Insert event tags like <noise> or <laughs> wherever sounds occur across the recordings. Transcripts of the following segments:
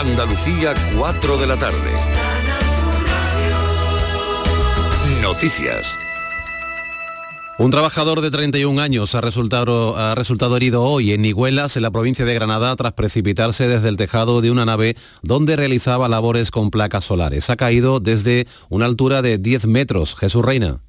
Andalucía, 4 de la tarde. Noticias. Un trabajador de 31 años ha resultado, ha resultado, herido hoy en Iguelas, en la provincia de Granada, tras precipitarse desde el tejado de una nave donde realizaba labores con placas solares. Ha caído desde una altura de 10 metros. Jesús Reina.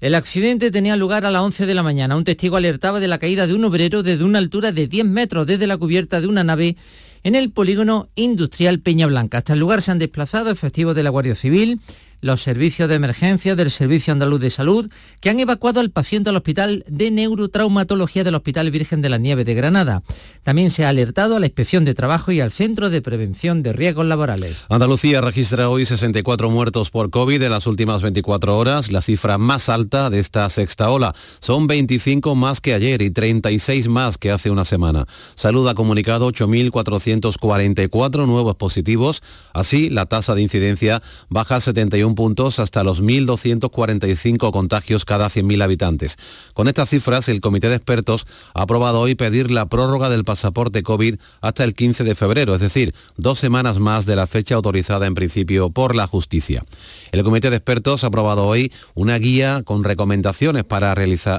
El accidente tenía lugar a las 11 de la mañana. Un testigo alertaba de la caída de un obrero desde una altura de 10 metros desde la cubierta de una nave en el polígono industrial Peña Blanca. Hasta el lugar se han desplazado efectivos de la Guardia Civil, los servicios de emergencia del Servicio Andaluz de Salud, que han evacuado al paciente al Hospital de Neurotraumatología del Hospital Virgen de la Nieve de Granada. También se ha alertado a la Inspección de Trabajo y al Centro de Prevención de Riesgos Laborales. Andalucía registra hoy 64 muertos por COVID en las últimas 24 horas, la cifra más alta de esta sexta ola. Son 25 más que ayer y 36 más que hace una semana. Salud ha comunicado 8.444 nuevos positivos. Así, la tasa de incidencia baja a 71 puntos hasta los 1.245 contagios cada 100.000 habitantes. Con estas cifras, el Comité de Expertos ha aprobado hoy pedir la prórroga del pasaporte COVID hasta el 15 de febrero, es decir, dos semanas más de la fecha autorizada en principio por la justicia. El Comité de Expertos ha aprobado hoy una guía con recomendaciones para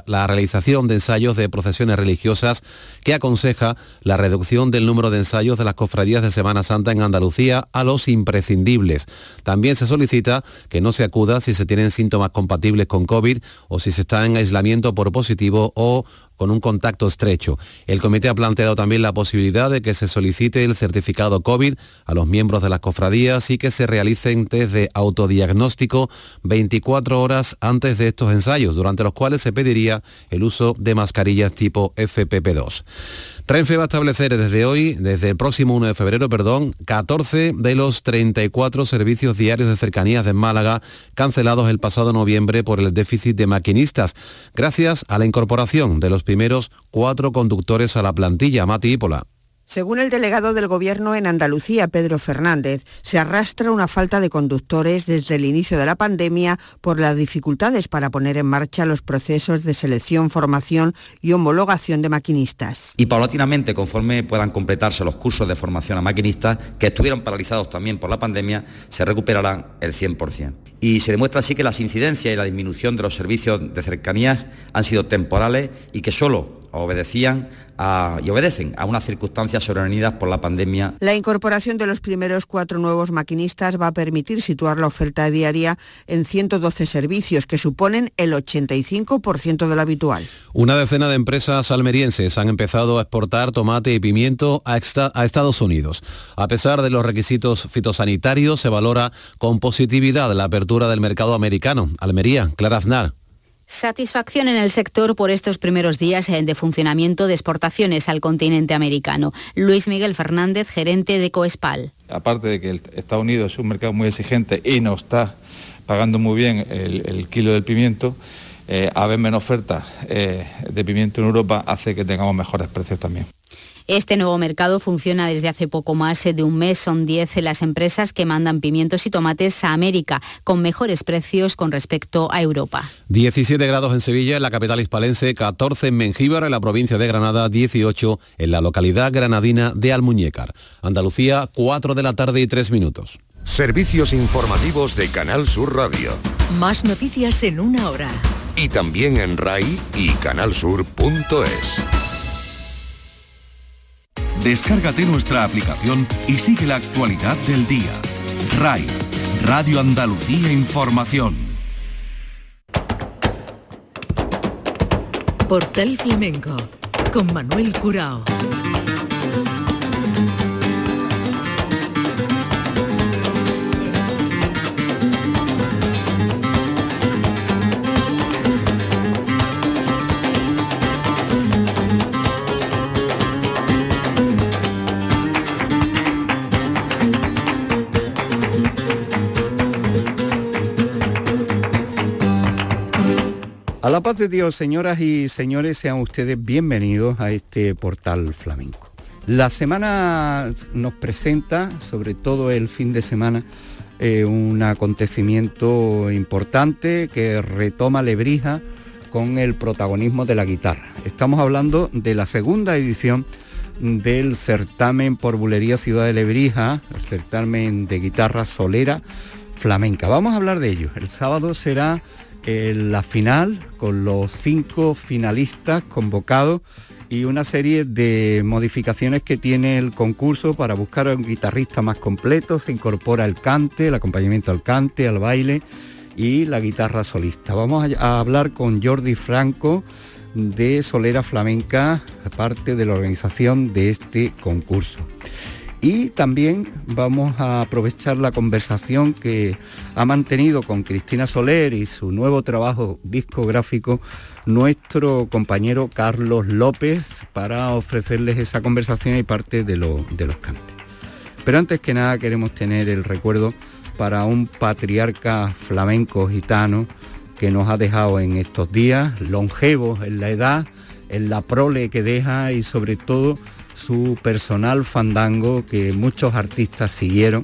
la realización de ensayos de procesiones religiosas que aconseja la reducción del número de ensayos de las cofradías de Semana Santa en Andalucía a los imprescindibles. También se solicita que no se acuda si se tienen síntomas compatibles con COVID o si se está en aislamiento por positivo o con un contacto estrecho. El comité ha planteado también la posibilidad de que se solicite el certificado COVID a los miembros de las cofradías y que se realicen test de autodiagnóstico 24 horas antes de estos ensayos, durante los cuales se pediría el uso de mascarillas tipo FPP2. Renfe va a establecer desde hoy, desde el próximo 1 de febrero, perdón, 14 de los 34 servicios diarios de cercanías de Málaga cancelados el pasado noviembre por el déficit de maquinistas, gracias a la incorporación de los primeros cuatro conductores a la plantilla, Mati Ípola. Según el delegado del Gobierno en Andalucía, Pedro Fernández, se arrastra una falta de conductores desde el inicio de la pandemia por las dificultades para poner en marcha los procesos de selección, formación y homologación de maquinistas. Y paulatinamente, conforme puedan completarse los cursos de formación a maquinistas, que estuvieron paralizados también por la pandemia, se recuperarán el 100%. Y se demuestra así que las incidencias y la disminución de los servicios de cercanías han sido temporales y que solo obedecían y obedecen a unas circunstancias sobrevenidas por la pandemia. La incorporación de los primeros cuatro nuevos maquinistas va a permitir situar la oferta diaria en 112 servicios, que suponen el 85% del habitual. Una decena de empresas almerienses han empezado a exportar tomate y pimiento a, a Estados Unidos. A pesar de los requisitos fitosanitarios, se valora con positividad la apertura del mercado americano. Almería, Clara Aznar. Satisfacción en el sector por estos primeros días eh, de funcionamiento de exportaciones al continente americano. Luis Miguel Fernández, gerente de Coespal. Aparte de que Estados Unidos es un mercado muy exigente y nos está pagando muy bien el, kilo del pimiento, eh, haber menos oferta eh, de pimiento en Europa hace que tengamos mejores precios también. Este nuevo mercado funciona desde hace poco más de un mes. Son 10 las empresas que mandan pimientos y tomates a América, con mejores precios con respecto a Europa. 17 grados en Sevilla, en la capital hispalense, 14 en Mengíbar, en la provincia de Granada, 18 en la localidad granadina de Almuñécar. Andalucía, 4 de la tarde y 3 minutos. Servicios informativos de Canal Sur Radio. Más noticias en una hora. Y también en RAI y canalsur.es. Descárgate nuestra aplicación y sigue la actualidad del día. RAI, Radio Andalucía Información. Portal Flamenco, con Manuel Curao. A la paz de Dios, señoras y señores, sean ustedes bienvenidos a este portal flamenco. La semana nos presenta, sobre todo el fin de semana, eh, un acontecimiento importante que retoma Lebrija con el protagonismo de la guitarra. Estamos hablando de la segunda edición del certamen por Bulería Ciudad de Lebrija, el certamen de guitarra solera flamenca. Vamos a hablar de ello. El sábado será eh, la final con los cinco finalistas convocados y una serie de modificaciones que tiene el concurso para buscar un guitarrista más completo. Se incorpora el cante, el acompañamiento al cante, al baile y la guitarra solista. Vamos a hablar con Jordi Franco de Solera Flamenca, parte de la organización de este concurso. Y también vamos a aprovechar la conversación que ha mantenido con Cristina Soler y su nuevo trabajo discográfico nuestro compañero Carlos López para ofrecerles esa conversación y parte de, los cantes. Pero antes que nada queremos tener el recuerdo para un patriarca flamenco gitano que nos ha dejado en estos días, longevo en la edad, en la prole que deja y sobre todo su personal fandango que muchos artistas siguieron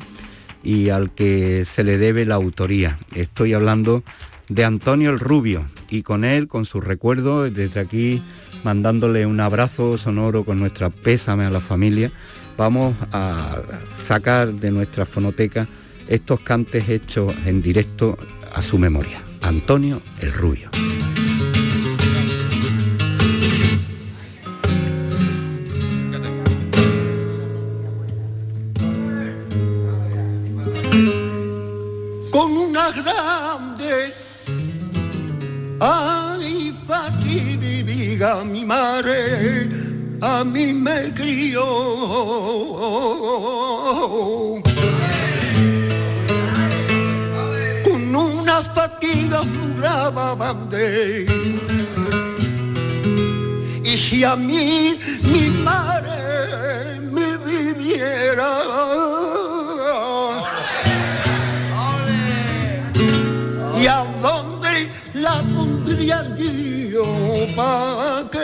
y al que se le debe la autoría. Estoy hablando de Antonio el Rubio y con él, con su recuerdo, desde aquí mandándole un abrazo sonoro con nuestra pésame a la familia, vamos a sacar de nuestra fonoteca estos cantes hechos en directo a su memoria. Antonio el Rubio. Con una grande ay fatiga mi madre a mí me crió una fatiga brava bandé. Y si a mí mi madre me viviera, ¿y a dónde la pondría yo para que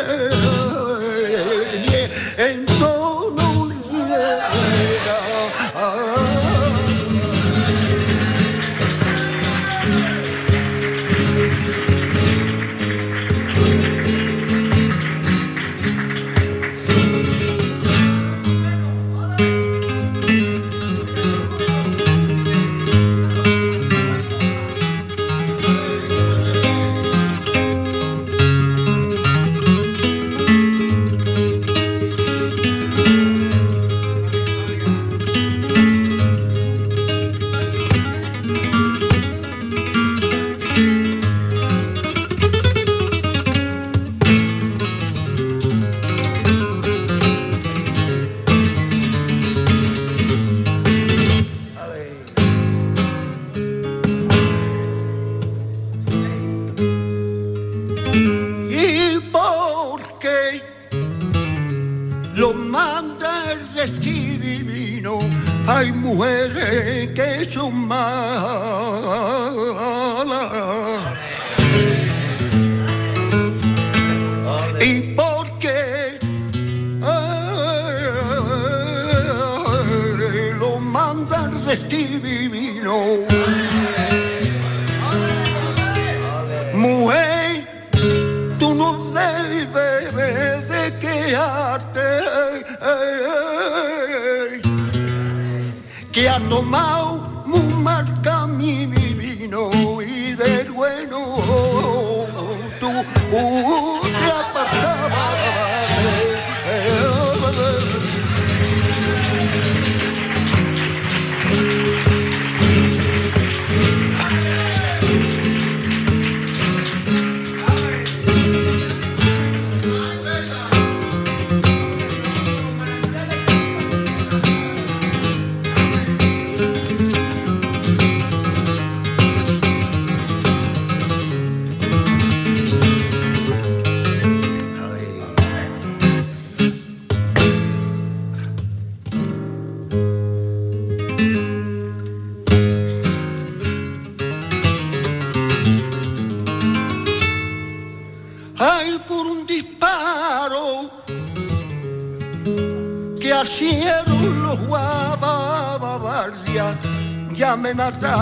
Natal.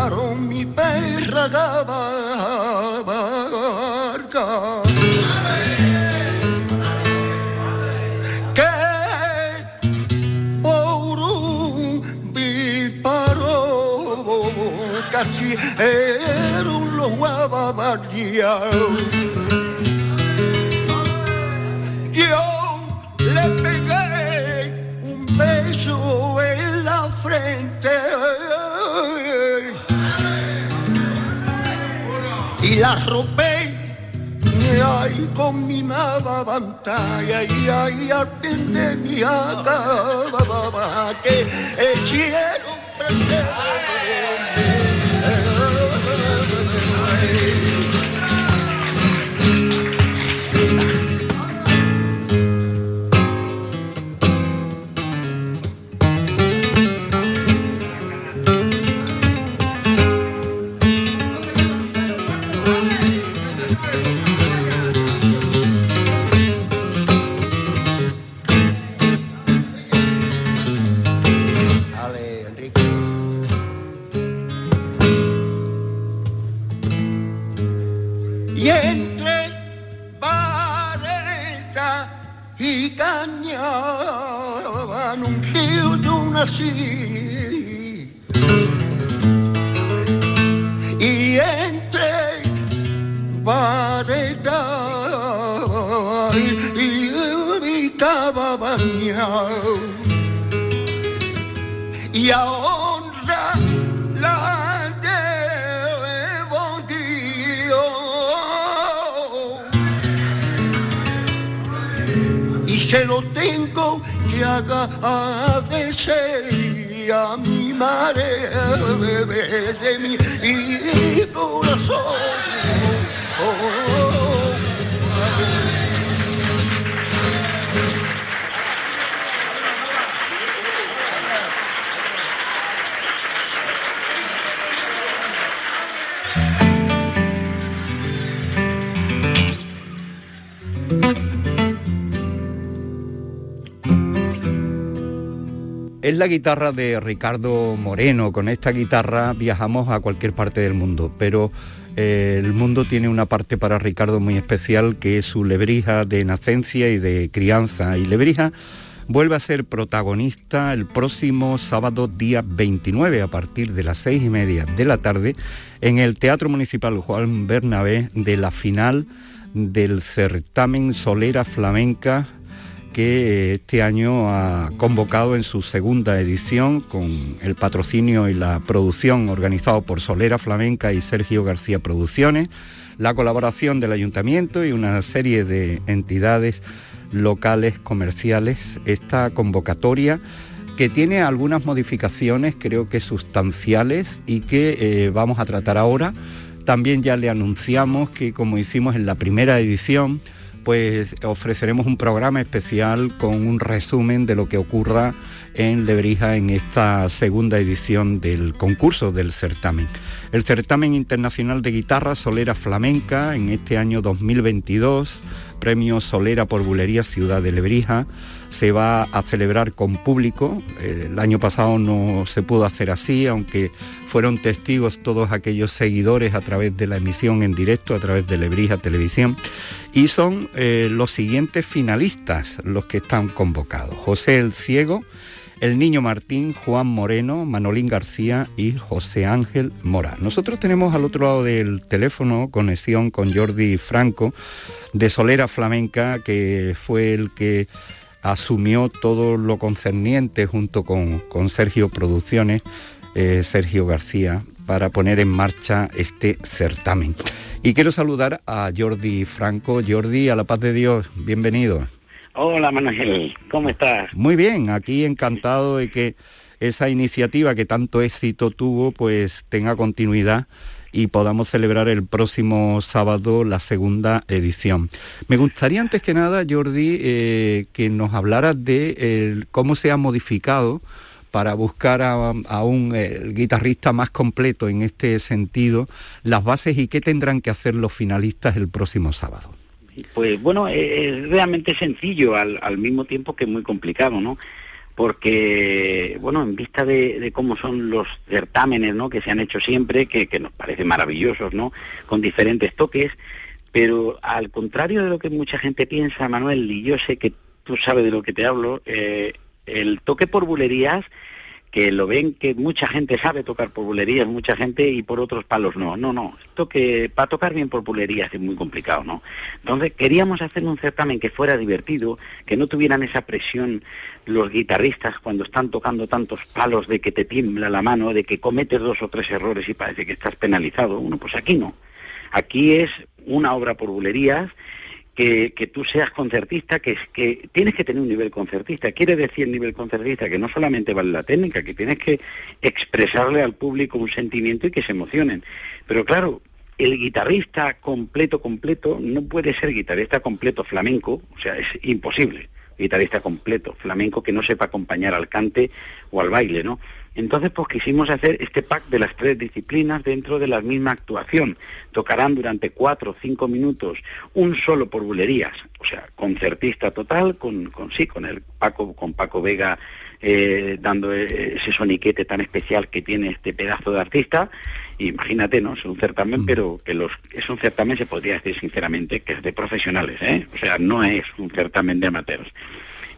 Nací. Y entre vareta y, estaba bañado y a honra la llevo Dios. Y se lo tengo que agradecer a mi madre de mi corazón. Es la guitarra de Ricardo Moreno. Con esta guitarra viajamos a cualquier parte del mundo, pero eh, el mundo tiene una parte para Ricardo muy especial que es su Lebrija de nacencia y de crianza. Y Lebrija vuelve a ser protagonista el próximo sábado día 29 a partir de las seis y media de la tarde en el Teatro Municipal Juan Bernabé de la final del certamen Solera Flamenca que este año ha convocado en su segunda edición con el patrocinio y la producción organizado por Solera Flamenca y Sergio García Producciones, la colaboración del ayuntamiento y una serie de entidades locales comerciales. Esta convocatoria que tiene algunas modificaciones creo que sustanciales y que eh, vamos a tratar ahora. También ya le anunciamos que como hicimos en la primera edición, pues ofreceremos un programa especial con un resumen de lo que ocurra en Lebrija en esta segunda edición del concurso del certamen. El certamen internacional de guitarra Solera Flamenca en este año 2022, premio Solera por Bulería Ciudad de Lebrija, se va a celebrar con público. El año pasado no se pudo hacer así, aunque fueron testigos todos aquellos seguidores a través de la emisión en directo, a través de Lebrija Televisión. Y son eh, los siguientes finalistas los que están convocados. José el Ciego, el Niño Martín, Juan Moreno, Manolín García y José Ángel Mora. Nosotros tenemos al otro lado del teléfono conexión con Jordi Franco de Solera Flamenca, que fue el que asumió todo lo concerniente junto con, Sergio Producciones, eh, Sergio García, para poner en marcha este certamen. Y quiero saludar a Jordi Franco. Jordi, a la paz de Dios, bienvenido. Hola Manuel, ¿cómo estás? Muy bien, aquí encantado de que esa iniciativa que tanto éxito tuvo, pues tenga continuidad y podamos celebrar el próximo sábado la segunda edición. Me gustaría antes que nada, Jordi, eh, que nos hablaras de eh, cómo se ha modificado para buscar a, un eh, guitarrista más completo en este sentido, las bases y qué tendrán que hacer los finalistas el próximo sábado. Pues bueno, es realmente sencillo al, al mismo tiempo que muy complicado, ¿no? porque, bueno, en vista de, de, cómo son los certámenes, ¿no?, que se han hecho siempre, que, que, nos parecen maravillosos, ¿no?, con diferentes toques, pero al contrario de lo que mucha gente piensa, Manuel, y yo sé que tú sabes de lo que te hablo, eh, el toque por bulerías que lo ven que mucha gente sabe tocar por bulerías, mucha gente y por otros palos no. No, no, esto que para tocar bien por bulerías es muy complicado, ¿no? Entonces queríamos hacer un certamen que fuera divertido, que no tuvieran esa presión los guitarristas cuando están tocando tantos palos de que te tiembla la mano, de que cometes dos o tres errores y parece que estás penalizado. Uno, pues aquí no. Aquí es una obra por bulerías que, tú seas concertista, que, que tienes que tener un nivel concertista. Quiere decir nivel concertista que no solamente vale la técnica, que tienes que expresarle al público un sentimiento y que se emocionen. Pero claro, el guitarrista completo, completo, no puede ser guitarrista completo flamenco, o sea, es imposible guitarrista completo, flamenco que no sepa acompañar al cante o al baile, ¿no? Entonces, pues quisimos hacer este pack de las tres disciplinas dentro de la misma actuación. Tocarán durante cuatro o cinco minutos un solo por bulerías, o sea, concertista total, con, con sí, con el Paco, con Paco Vega eh, dando ese soniquete tan especial que tiene este pedazo de artista. Imagínate, ¿no? Es un certamen, mm. pero que los es un certamen, se podría decir sinceramente, que es de profesionales, ¿eh? O sea, no es un certamen de amateurs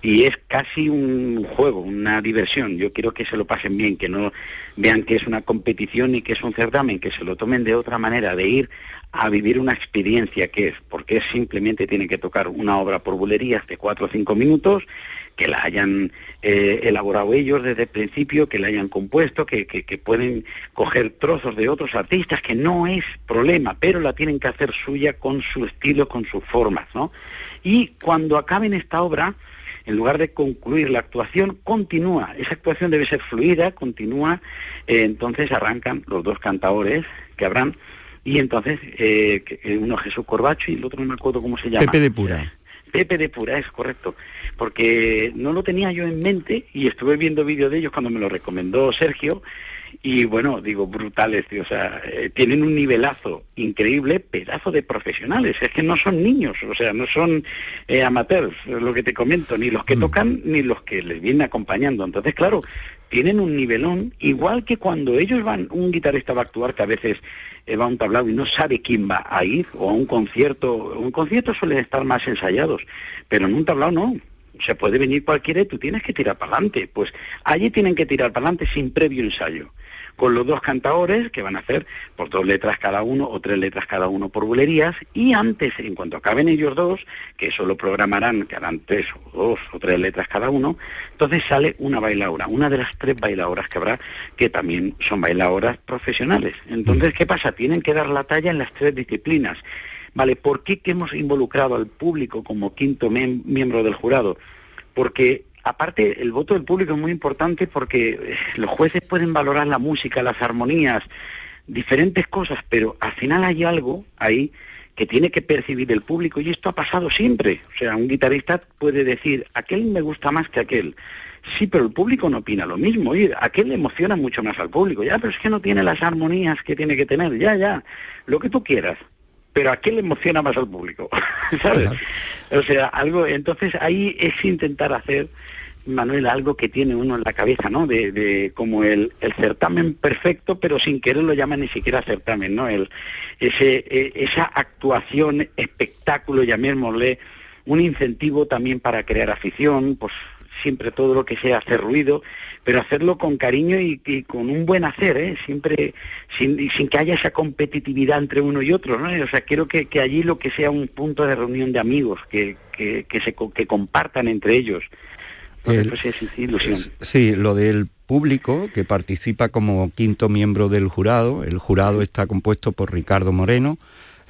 y es casi un juego, una diversión. Yo quiero que se lo pasen bien, que no vean que es una competición y que es un certamen, que se lo tomen de otra manera, de ir a vivir una experiencia que es, porque simplemente tienen que tocar una obra por bulerías de cuatro o cinco minutos, que la hayan eh, elaborado ellos desde el principio, que la hayan compuesto, que, que, que pueden coger trozos de otros artistas, que no es problema, pero la tienen que hacer suya con su estilo, con sus formas, ¿no? Y cuando acaben esta obra, en lugar de concluir la actuación, continúa. Esa actuación debe ser fluida, continúa, eh, entonces arrancan los dos cantadores que habrán, y entonces eh, eh, uno Jesús Corbacho y el otro no me acuerdo cómo se llama. Pepe de Pura. Pepe de Pura, es correcto, porque no lo tenía yo en mente y estuve viendo vídeos de ellos cuando me lo recomendó Sergio y bueno, digo, brutales, tío, o sea, eh, tienen un nivelazo increíble, pedazo de profesionales, es que no son niños, o sea, no son eh, amateurs, lo que te comento, ni los que mm. tocan ni los que les vienen acompañando. Entonces, claro, tienen un nivelón, igual que cuando ellos van, un guitarrista va a actuar que a veces eh, va a un tablado y no sabe quién va a ir, o a un concierto, un concierto suelen estar más ensayados, pero en un tablado no, se puede venir cualquiera y tú tienes que tirar para adelante. Pues allí tienen que tirar para adelante sin previo ensayo con los dos cantadores que van a hacer por dos letras cada uno o tres letras cada uno por bulerías y antes, en cuanto acaben ellos dos, que eso lo programarán, que harán tres o dos o tres letras cada uno, entonces sale una bailaora, una de las tres bailadoras que habrá, que también son bailadoras profesionales. Entonces, ¿qué pasa? Tienen que dar la talla en las tres disciplinas. Vale, ¿por qué que hemos involucrado al público como quinto miembro del jurado? Porque aparte el voto del público es muy importante porque eh, los jueces pueden valorar la música, las armonías, diferentes cosas, pero al final hay algo ahí que tiene que percibir el público y esto ha pasado siempre. O sea, un guitarrista puede decir, aquel me gusta más que aquel. Sí, pero el público no opina lo mismo. Oye, aquel le emociona mucho más al público. Ya, pero es que no tiene las armonías que tiene que tener. Ya, ya. Lo que tú quieras pero ¿a qué le emociona más al público? <laughs> ¿Sabes? O sea, algo, entonces ahí es intentar hacer, Manuel, algo que tiene uno en la cabeza, ¿no? De, de como el, el, certamen perfecto, pero sin querer lo llama ni siquiera certamen, ¿no? El, ese, e, esa actuación, espectáculo, llamémosle, un incentivo también para crear afición, pues siempre todo lo que sea hacer ruido, pero hacerlo con cariño y, con un buen hacer, ¿eh? siempre sin, sin, que haya esa competitividad entre uno y otro, ¿no? O sea, quiero que, que allí lo que sea un punto de reunión de amigos, que, que, que se, que compartan entre ellos. pues es ilusión. Sí, lo del público que participa como quinto miembro del jurado. El jurado está compuesto por Ricardo Moreno,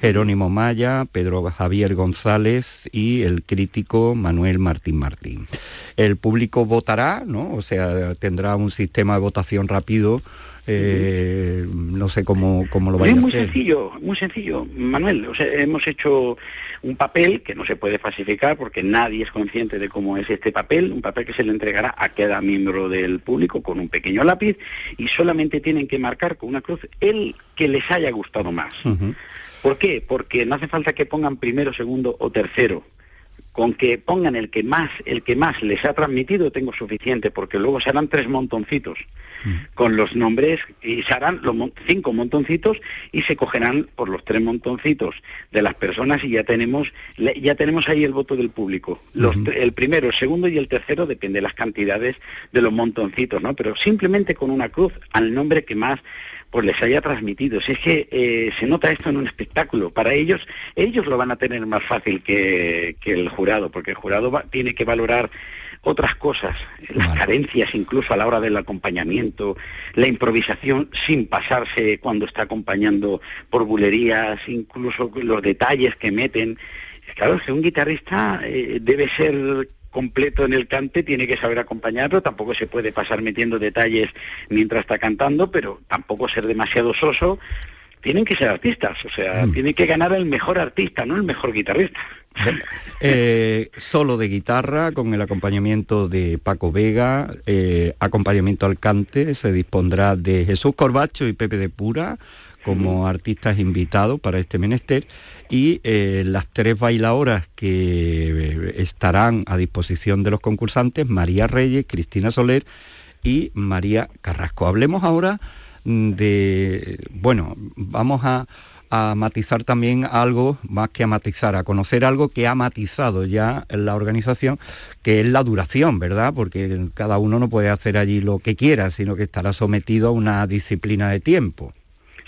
Jerónimo Maya, Pedro Javier González y el crítico Manuel Martín Martín. El público votará, ¿no? O sea, tendrá un sistema de votación rápido eh, no sé cómo, cómo lo vaya a hacer. muy sencillo, muy sencillo, Manuel. O sea, hemos hecho un papel que no se puede falsificar porque nadie es consciente de cómo es este papel, un papel que se le entregará a cada miembro del público con un pequeño lápiz y solamente tienen que marcar con una cruz el que les haya gustado más. ¿Por qué? Porque no hace falta que pongan primero, segundo o tercero. con que pongan el que más, el que más les ha transmitido, tengo suficiente, porque luego se harán tres montoncitos con los nombres y se harán los cinco montoncitos y se cogerán por los tres montoncitos de las personas y ya tenemos ya tenemos ahí el voto del público. Los, El primero, el segundo y el tercero depende de las cantidades de los montoncitos, ¿no? Pero simplemente con una cruz al nombre que más pues les haya transmitido. Si es que eh, se nota esto en un espectáculo, para ellos, ellos lo van a tener más fácil que, el jurado, porque el jurado tiene que valorar otras cosas, las carencias incluso a la hora del acompañamiento, la improvisación sin pasarse cuando está acompañando por bulerías, incluso los detalles que meten. Claro, que un guitarrista eh, debe ser completo en el cante, tiene que saber acompañarlo, tampoco se puede pasar metiendo detalles mientras está cantando, pero tampoco ser demasiado soso. Tienen que ser artistas, o sea, mm. tiene que ganar el mejor artista, no el mejor guitarrista. <laughs> Eh, solo de guitarra con el acompañamiento de Paco Vega, eh, acompañamiento al cante, se dispondrá de Jesús Corbacho y Pepe de Pura como artistas invitados para este menester y eh, las tres bailadoras que eh, estarán a disposición de los concursantes, María Reyes, Cristina Soler y María Carrasco. Hablemos ahora de, bueno, vamos a, matizar también algo, más que a matizar, a conocer algo que ha matizado ya la organización, que es la duración, ¿verdad? Porque cada uno no puede hacer allí lo que quiera, sino que estará sometido a una disciplina de tiempo.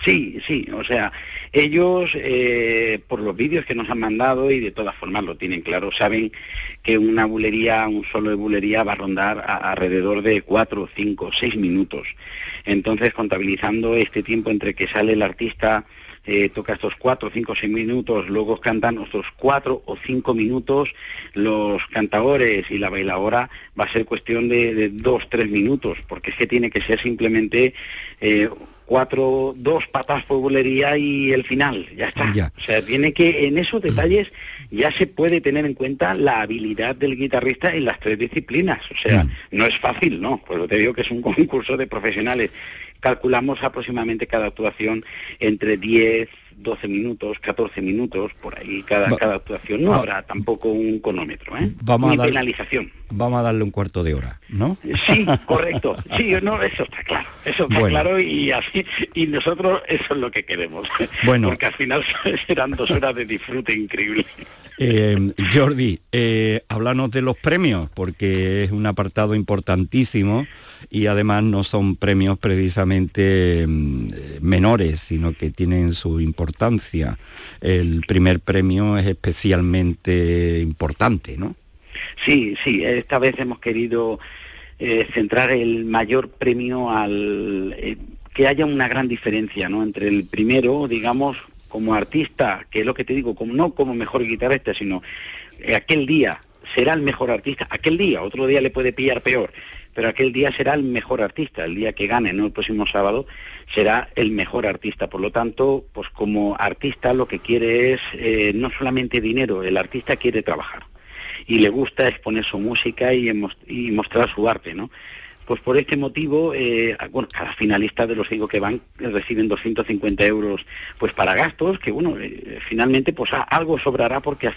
Sí, sí, o sea, ellos eh, por los vídeos que nos han mandado y de todas formas lo tienen claro, saben que una bulería, un solo de bulería va a rondar alrededor de cuatro, cinco, seis minutos. Entonces, contabilizando este tiempo entre que sale el artista, eh, toca estos cuatro, cinco, seis minutos, luego cantan estos cuatro o cinco minutos los cantadores y la bailadora, va a ser cuestión de, dos, tres minutos, porque es que tiene que ser simplemente eh, cuatro, dos patas por bulería y el final, ya está. O sea, tiene que, en esos detalles ya se puede tener en cuenta la habilidad del guitarrista en las tres disciplinas. O sea, no es fácil, ¿no? Pues te digo que es un <laughs> concurso de profesionales. Calculamos aproximadamente cada actuación entre 10, 12 minutos, 14 minutos, por ahí cada, cada actuación. No habrá tampoco un cronómetro, ¿eh? Vamos Ni a dar, penalización. Vamos a darle un cuarto de hora, ¿no? Sí, correcto. Sí, no, eso está claro. Eso está claro y así y nosotros eso es lo que queremos. Bueno. Porque al final <laughs> serán dos horas de disfrute increíble. Eh, Jordi, eh, háblanos de los premios, porque es un apartado importantísimo y además no son premios precisamente mm, menores, sino que tienen su importancia. El primer premio es especialmente importante, ¿no? Sí, sí, esta vez hemos querido eh, centrar el mayor premio al... Eh, que haya una gran diferencia ¿no? entre el primero, digamos, como artista, que es lo que te digo, como, no como mejor guitarrista, sino eh, aquel día será el mejor artista, aquel día, otro día le puede pillar peor, pero aquel día será el mejor artista, el día que gane, no el próximo sábado, será el mejor artista. Por lo tanto, pues como artista lo que quiere es eh, no solamente dinero, el artista quiere trabajar y le gusta exponer su música y, y mostrar su arte, ¿no? Pues por este motivo, eh, bueno, cada finalista de los digo que van reciben 250 euros pues para gastos, que bueno, eh, finalmente pues algo sobrará porque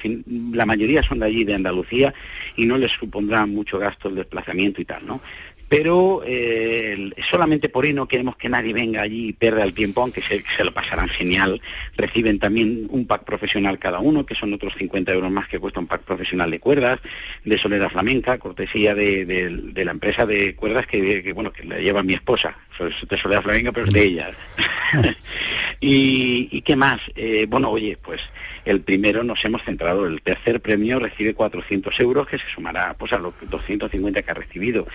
la mayoría son de allí, de Andalucía, y no les supondrá mucho gasto el desplazamiento y tal, ¿no? Pero eh, solamente por ahí no queremos que nadie venga allí y pierda el tiempo, aunque se, lo pasarán genial. Reciben también un pack profesional cada uno, que son otros 50 euros más que cuesta un pack profesional de cuerdas, de Soledad Flamenca, cortesía de, la empresa de cuerdas que, bueno, que la lleva mi esposa, de Soledad Flamenca, pero es de ella. <laughs> <laughs> y, qué más? Eh, bueno, oye, pues el primero nos hemos centrado, el tercer premio recibe 400 euros, que se sumará pues, a los 250 que ha recibido.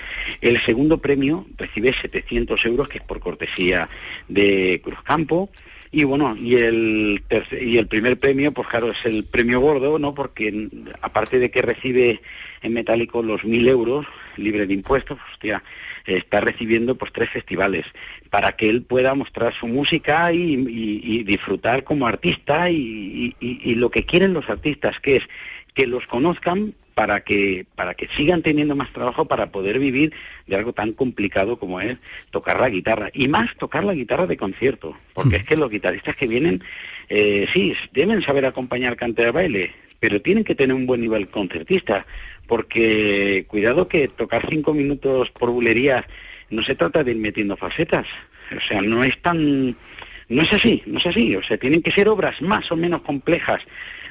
El segundo premio recibe 700 euros, que es por cortesía de Cruzcampo. Y bueno, y el, y el primer premio, pues claro, es el premio gordo, ¿no? Porque aparte de que recibe en metálico los 1.000 euros, libre de impuestos, hostia, está recibiendo pues tres festivales para que él pueda mostrar su música y, disfrutar como artista y lo que quieren los artistas, que es que los conozcan para que, para que sigan teniendo más trabajo para poder vivir de algo tan complicado como es tocar la guitarra. Y más tocar la guitarra de concierto, porque es que los guitarristas que vienen, eh, sí, deben saber acompañar cante de baile, pero tienen que tener un buen nivel concertista, porque cuidado que tocar cinco minutos por bulerías no se trata de ir metiendo facetas, o sea, no es tan, no es así, no es así, o sea, tienen que ser obras más o menos complejas,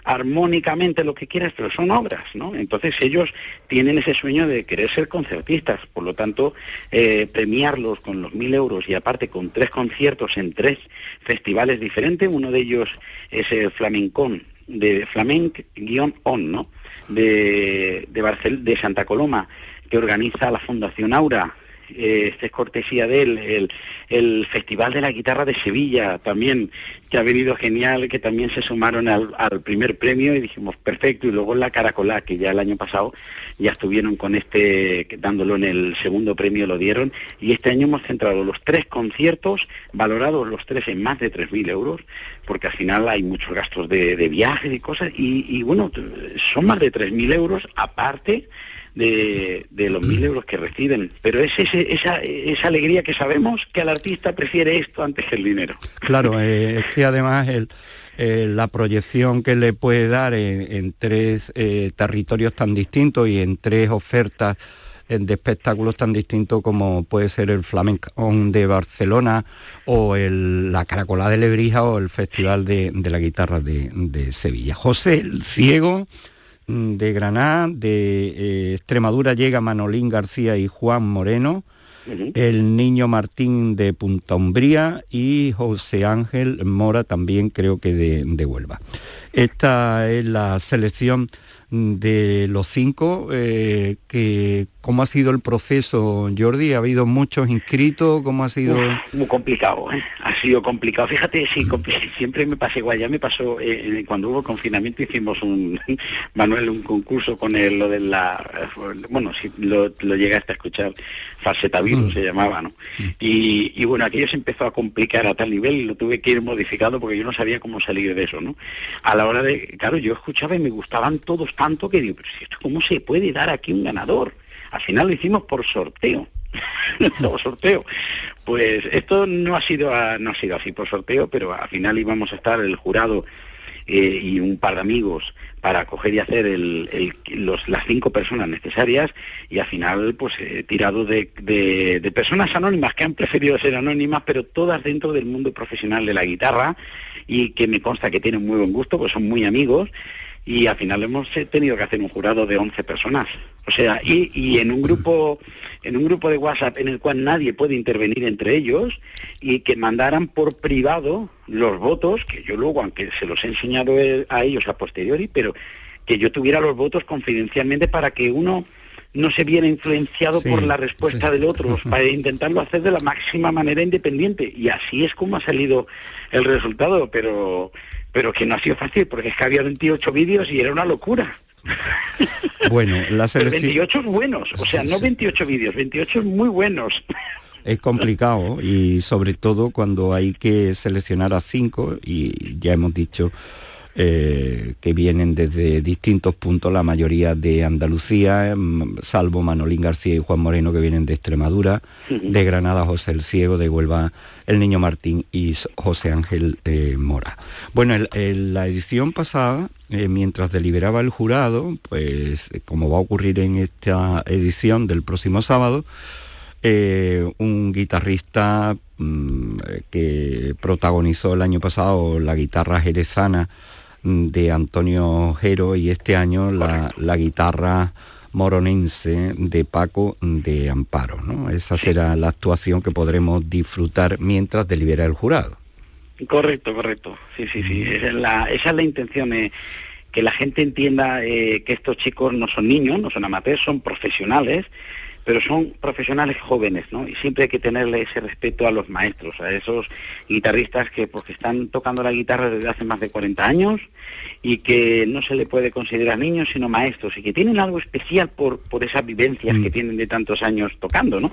armónicamente lo que quieras, pero son obras, ¿no? Entonces ellos tienen ese sueño de querer ser concertistas, por lo tanto, eh, premiarlos con los mil euros y aparte con tres conciertos en tres festivales diferentes, uno de ellos es el Flamencón, de Flamenc-on, ¿no? De, de, Barcel de Santa Coloma, que organiza la Fundación Aura, eh, este es cortesía de él, el, Festival de la Guitarra de Sevilla también, que ha venido genial, que también se sumaron al, primer premio y dijimos, perfecto, y luego la Caracolá, que ya el año pasado ya estuvieron con este, dándolo en el segundo premio, lo dieron, y este año hemos centrado los tres conciertos, valorados los tres en más de 3.000 euros, porque al final hay muchos gastos de, de viajes y cosas, y, y bueno, son más de 3.000 euros aparte de, los mil euros que reciben. Pero es esa, esa alegría que sabemos que al artista prefiere esto antes que el dinero. Claro, eh, es que además eh, la proyección que le puede dar en, tres eh, territorios tan distintos y en tres ofertas de espectáculos tan distintos como puede ser el Flamenco de Barcelona o el, la Caracolá de Lebrija o el Festival de, la Guitarra de, de Sevilla. José el Ciego de Granada, de eh, Extremadura llega Manolín García y Juan Moreno, el niño Martín de Punta Umbría y José Ángel Mora también creo que de, de Huelva. Esta es la selección de los cinco, eh, que, ¿cómo ha sido el proceso, Jordi? ¿Ha habido muchos inscritos? ¿Cómo ha sido...? muy complicado, ¿eh? ha sido complicado. Fíjate, sí, <laughs> siempre me pasa igual, ya me pasó, eh, cuando hubo confinamiento hicimos un, <laughs> Manuel, un concurso con él, lo de la, bueno, si lo, lo llegaste a escuchar, falsetavirus mm. se llamaba, ¿no? Mm. Y, y, bueno, aquello se empezó a complicar a tal nivel y lo tuve que ir modificando porque yo no sabía cómo salir de eso, ¿no? A la hora de, claro, yo escuchaba y me gustaban todos tanto que digo, pero si esto cómo se puede dar aquí un ganador. Al final lo hicimos por sorteo. <laughs> por sorteo. Pues esto no ha sido no ha sido así por sorteo, pero al final íbamos a estar el jurado eh, y un par de amigos para coger y hacer el, los, las cinco personas necesarias y al final pues he tirado de, de, de, personas anónimas que han preferido ser anónimas pero todas dentro del mundo profesional de la guitarra y que me consta que tienen muy buen gusto pues son muy amigos y al final hemos tenido que hacer un jurado de 11 personas. O sea, y, y, en un grupo en un grupo de WhatsApp en el cual nadie puede intervenir entre ellos y que mandaran por privado los votos, que yo luego, aunque se los he enseñado a ellos a posteriori, pero que yo tuviera los votos confidencialmente para que uno no se viera influenciado por la respuesta del otro, <laughs> para intentarlo hacer de la máxima manera independiente. Y así es como ha salido el resultado, pero pero que no ha sido fácil, porque es que había 28 vídeos y era una locura. Bueno, <laughs> la selección... 28 buenos, o sea, no 28 vídeos, 28 muy buenos. <laughs> Es complicado y sobre todo cuando hay que seleccionar a cinco y ya hemos dicho eh, que vienen desde distintos puntos, la mayoría de Andalucía, mm, salvo Manolín García y Juan Moreno que vienen de Extremadura, de Granada José el Ciego, de Huelva el Niño Martín y José Ángel eh, Mora. Bueno, en la edición pasada, eh, mientras deliberaba el jurado, pues como va a ocurrir en esta edición del próximo sábado, un guitarrista mm, que protagonizó el año pasado la guitarra jerezana de Antonio Jero y este año la, la, guitarra moronense de Paco de Amparo. ¿no? Esa será la actuación que podremos disfrutar mientras delibera el jurado. Correcto, correcto. Sí, sí, sí. Esa es la, esa es la intención. Eh, que la gente entienda eh, que estos chicos no son niños, no son amateurs, son profesionales pero son profesionales jóvenes, ¿no? Y siempre hay que tenerle ese respeto a los maestros, a esos guitarristas que porque están tocando la guitarra desde hace más de 40 años y que no se le puede considerar niños sino maestros y que tienen algo especial por, por esas vivencias que mm. tienen de tantos años tocando, ¿no?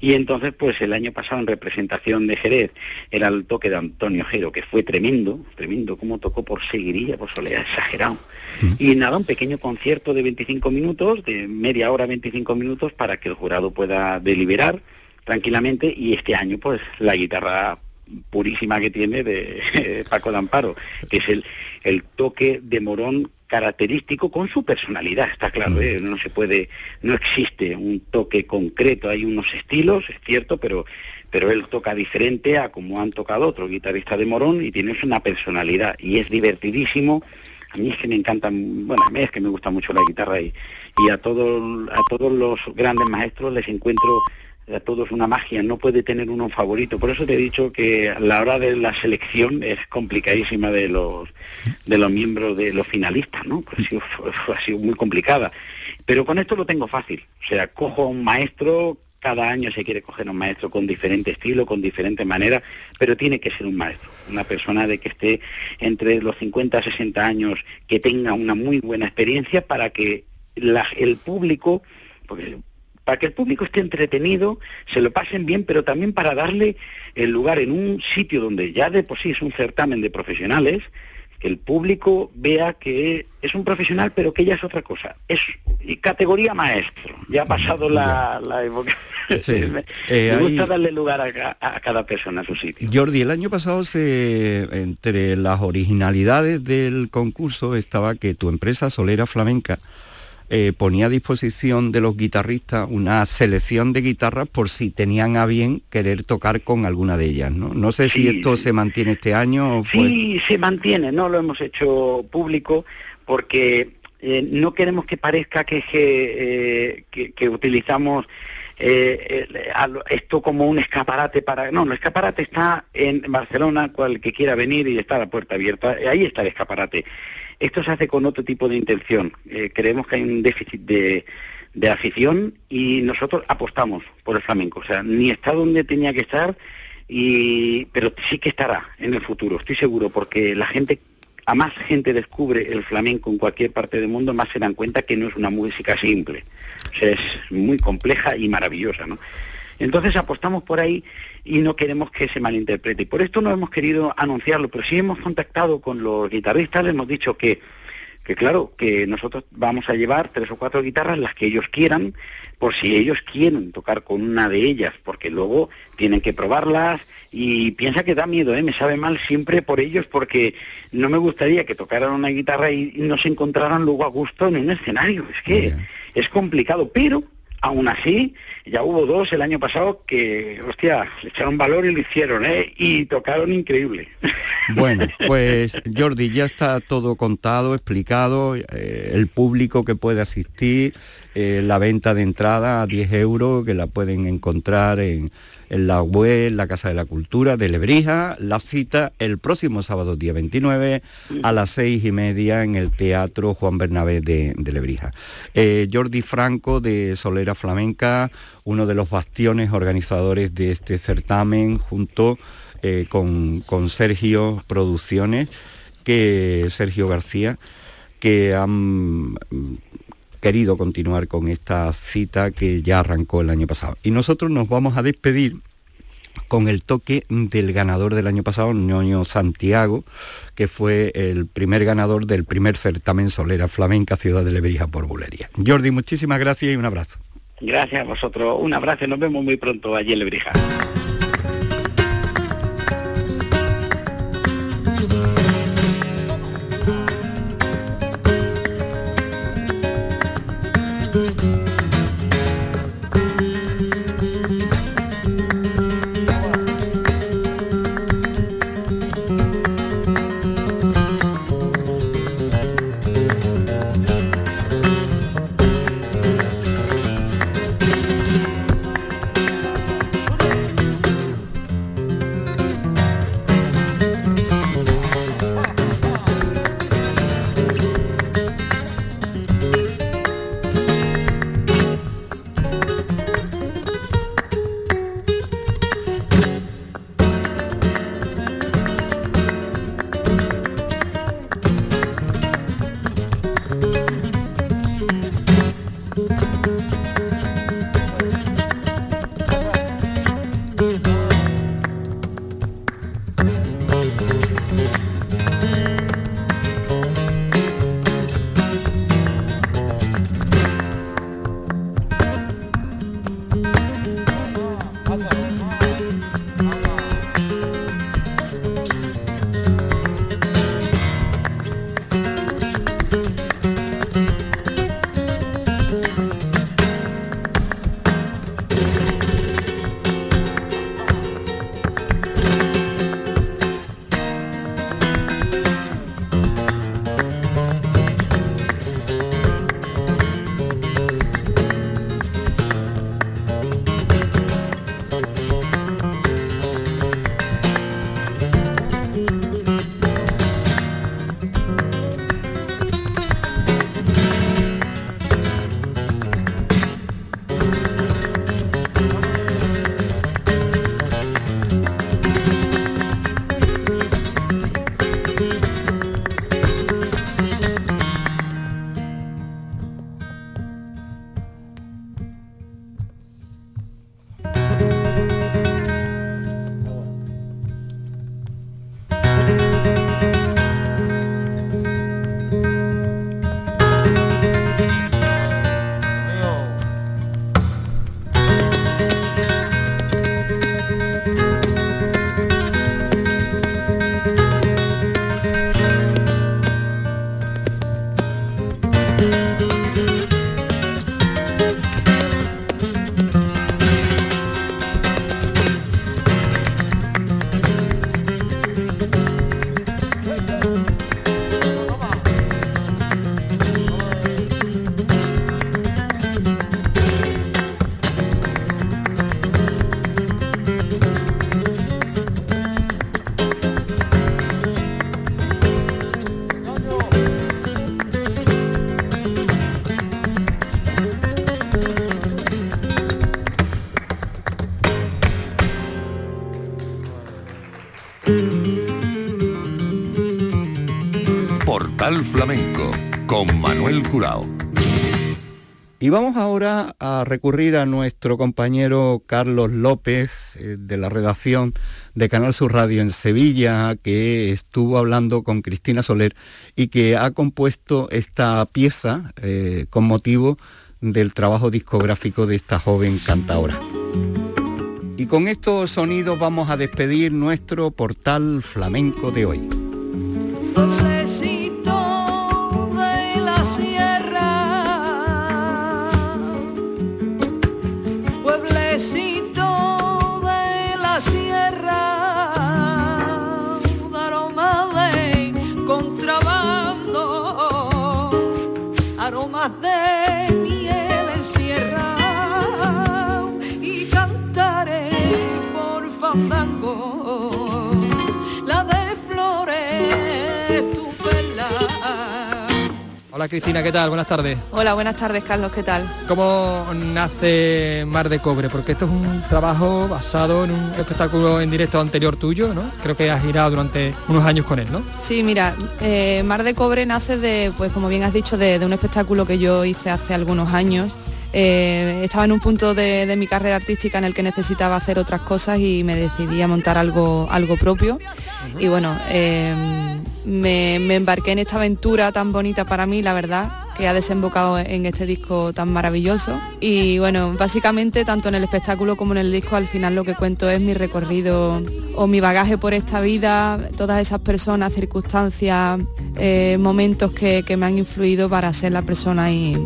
Y entonces, pues el año pasado en representación de Jerez era el toque de Antonio Jero, que fue tremendo, tremendo, como tocó por seguirilla, por soledad, exagerado. Mm. Y nada, un pequeño concierto de 25 minutos, de media hora, 25 minutos, para que el jurado pueda deliberar tranquilamente y este año pues la guitarra purísima que tiene de <laughs> Paco de Amparo, que es el, el toque de Morón característico con su personalidad, está claro, ¿eh? no se puede, no existe un toque concreto, hay unos estilos, es cierto, pero, pero él toca diferente a como han tocado otros guitarristas de Morón y tiene una personalidad y es divertidísimo. A mí es que me encantan, bueno, a mí es que me gusta mucho la guitarra y, y a todos, a todos los grandes maestros les encuentro a todos una magia, no puede tener uno favorito. Por eso te he dicho que la hora de la selección es complicadísima de los de los miembros de los finalistas, ¿no? Ha, sido, muy complicada. Pero con esto lo tengo fácil. O sea, cojo a un maestro, cada año se quiere coger un maestro con diferente estilo, con diferente manera, pero tiene que ser un maestro, una persona de que esté entre los 50 a 60 años, que tenga una muy buena experiencia para que el público, para que el público esté entretenido, se lo pasen bien, pero también para darle el lugar en un sitio donde ya de por sí es un certamen de profesionales, que el público vea que es un profesional, pero que ella es otra cosa. Es categoría maestro. Ya ha pasado la, época. <laughs> me, eh, gusta darle lugar a, a, cada persona a su sitio. Jordi, el año pasado se, entre las originalidades del concurso estaba que tu empresa Solera Flamenca eh, ponía a disposición de los guitarristas una selección de guitarras por si tenían a bien querer tocar con alguna de ellas, ¿no? No sé si esto se mantiene este año. Sí, se mantiene, no lo hemos hecho público porque eh, no queremos que parezca que, eh, que, utilizamos esto como un escaparate para... No, el escaparate está en Barcelona, cual que quiera venir y está la puerta abierta, ahí está el escaparate. Esto se hace con otro tipo de intención. Eh, creemos que hay un déficit de, afición y nosotros apostamos por el flamenco. O sea, ni está donde tenía que estar, y, pero sí que estará en el futuro, estoy seguro, porque la gente, a más gente descubre el flamenco en cualquier parte del mundo, más se dan cuenta que no es una música simple. O sea, es muy compleja y maravillosa, ¿no? Entonces apostamos por ahí y no queremos que se malinterprete. Y por esto no hemos querido anunciarlo, pero sí hemos contactado con los guitarristas, les hemos dicho que, que claro, que nosotros vamos a llevar tres o cuatro guitarras, las que ellos quieran, por si ellos quieren tocar con una de ellas, porque luego tienen que probarlas y piensa que da miedo, ¿eh? me sabe mal siempre por ellos, porque no me gustaría que tocaran una guitarra y no se encontraran luego a gusto en un escenario, es que es complicado, pero Aún así, ya hubo dos el año pasado que, hostia, le echaron valor y lo hicieron, ¿eh? Y tocaron increíble. <laughs> Bueno, pues Jordi, ya está todo contado, explicado, eh, el público que puede asistir, eh, la venta de entrada a 10 euros, que la pueden encontrar en, en la web La Casa de la Cultura de Lebrija, la cita el próximo sábado día 29 a las seis y media en el Teatro Juan Bernabé de, Lebrija. Eh, Jordi Franco de Solera Flamenca, uno de los bastiones organizadores de este certamen, junto eh, con, con Sergio Producciones, que Sergio García, que han querido continuar con esta cita que ya arrancó el año pasado. Y nosotros nos vamos a despedir con el toque del ganador del año pasado, Ñoño Santiago, que fue el primer ganador del primer certamen Solera Flamenca Ciudad de Lebrija por Bulería. Jordi, muchísimas gracias y un abrazo. Gracias a vosotros, un abrazo y nos vemos muy pronto allí en Lebrija. Curao. Y vamos ahora a recurrir a nuestro compañero Carlos López eh, de la redacción de Canal Sur Radio en Sevilla, que estuvo hablando con Cristina Soler y que ha compuesto esta pieza eh, con motivo del trabajo discográfico de esta joven cantadora. Y con estos sonidos vamos a despedir nuestro portal flamenco de hoy. Hola Cristina, ¿qué tal? Buenas tardes. Hola, buenas tardes Carlos, ¿qué tal? ¿Cómo nace Mar de Cobre? Porque esto es un trabajo basado en un espectáculo en directo anterior tuyo, ¿no? Creo que has girado durante unos años con él, ¿no? Sí, mira, eh, Mar de Cobre nace de, pues como bien has dicho, de, un espectáculo que yo hice hace algunos años. Eh, estaba en un punto de, mi carrera artística en el que necesitaba hacer otras cosas y me decidí a montar algo, algo propio. Y bueno, eh, me, embarqué en esta aventura tan bonita para mí, la verdad, que ha desembocado en este disco tan maravilloso. Y bueno, básicamente tanto en el espectáculo como en el disco al final lo que cuento es mi recorrido o mi bagaje por esta vida, todas esas personas, circunstancias, eh, momentos que, me han influido para ser la persona y,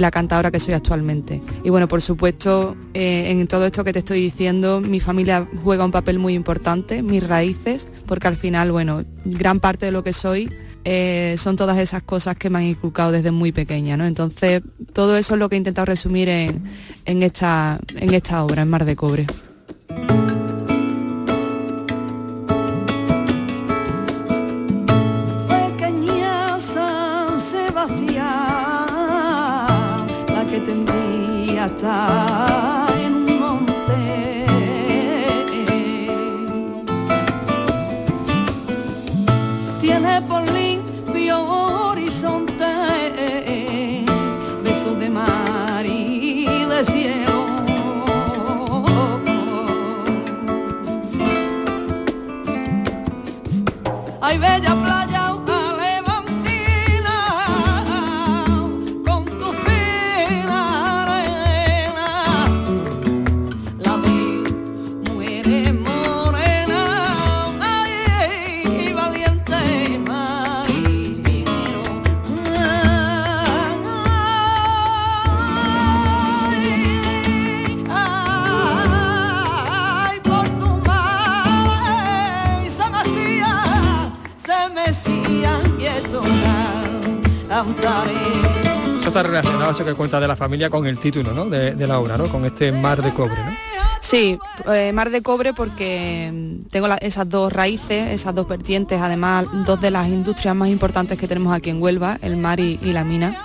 la cantadora que soy actualmente. Y bueno, por supuesto, eh, en todo esto que te estoy diciendo, mi familia juega un papel muy importante, mis raíces, porque al final, bueno, gran parte de lo que soy eh, son todas esas cosas que me han inculcado desde muy pequeña, ¿no? Entonces, todo eso es lo que he intentado resumir en, esta, en esta obra, en Mar de Cobre. Ay, bella playa. Que cuenta de la familia, con el título ¿no? de, la obra, ¿no? con este mar de cobre. ¿no? Sí, eh, mar de cobre porque mm, tengo esas dos raíces, esas dos vertientes, además dos de las industrias más importantes que tenemos aquí en Huelva, el mar y, la mina.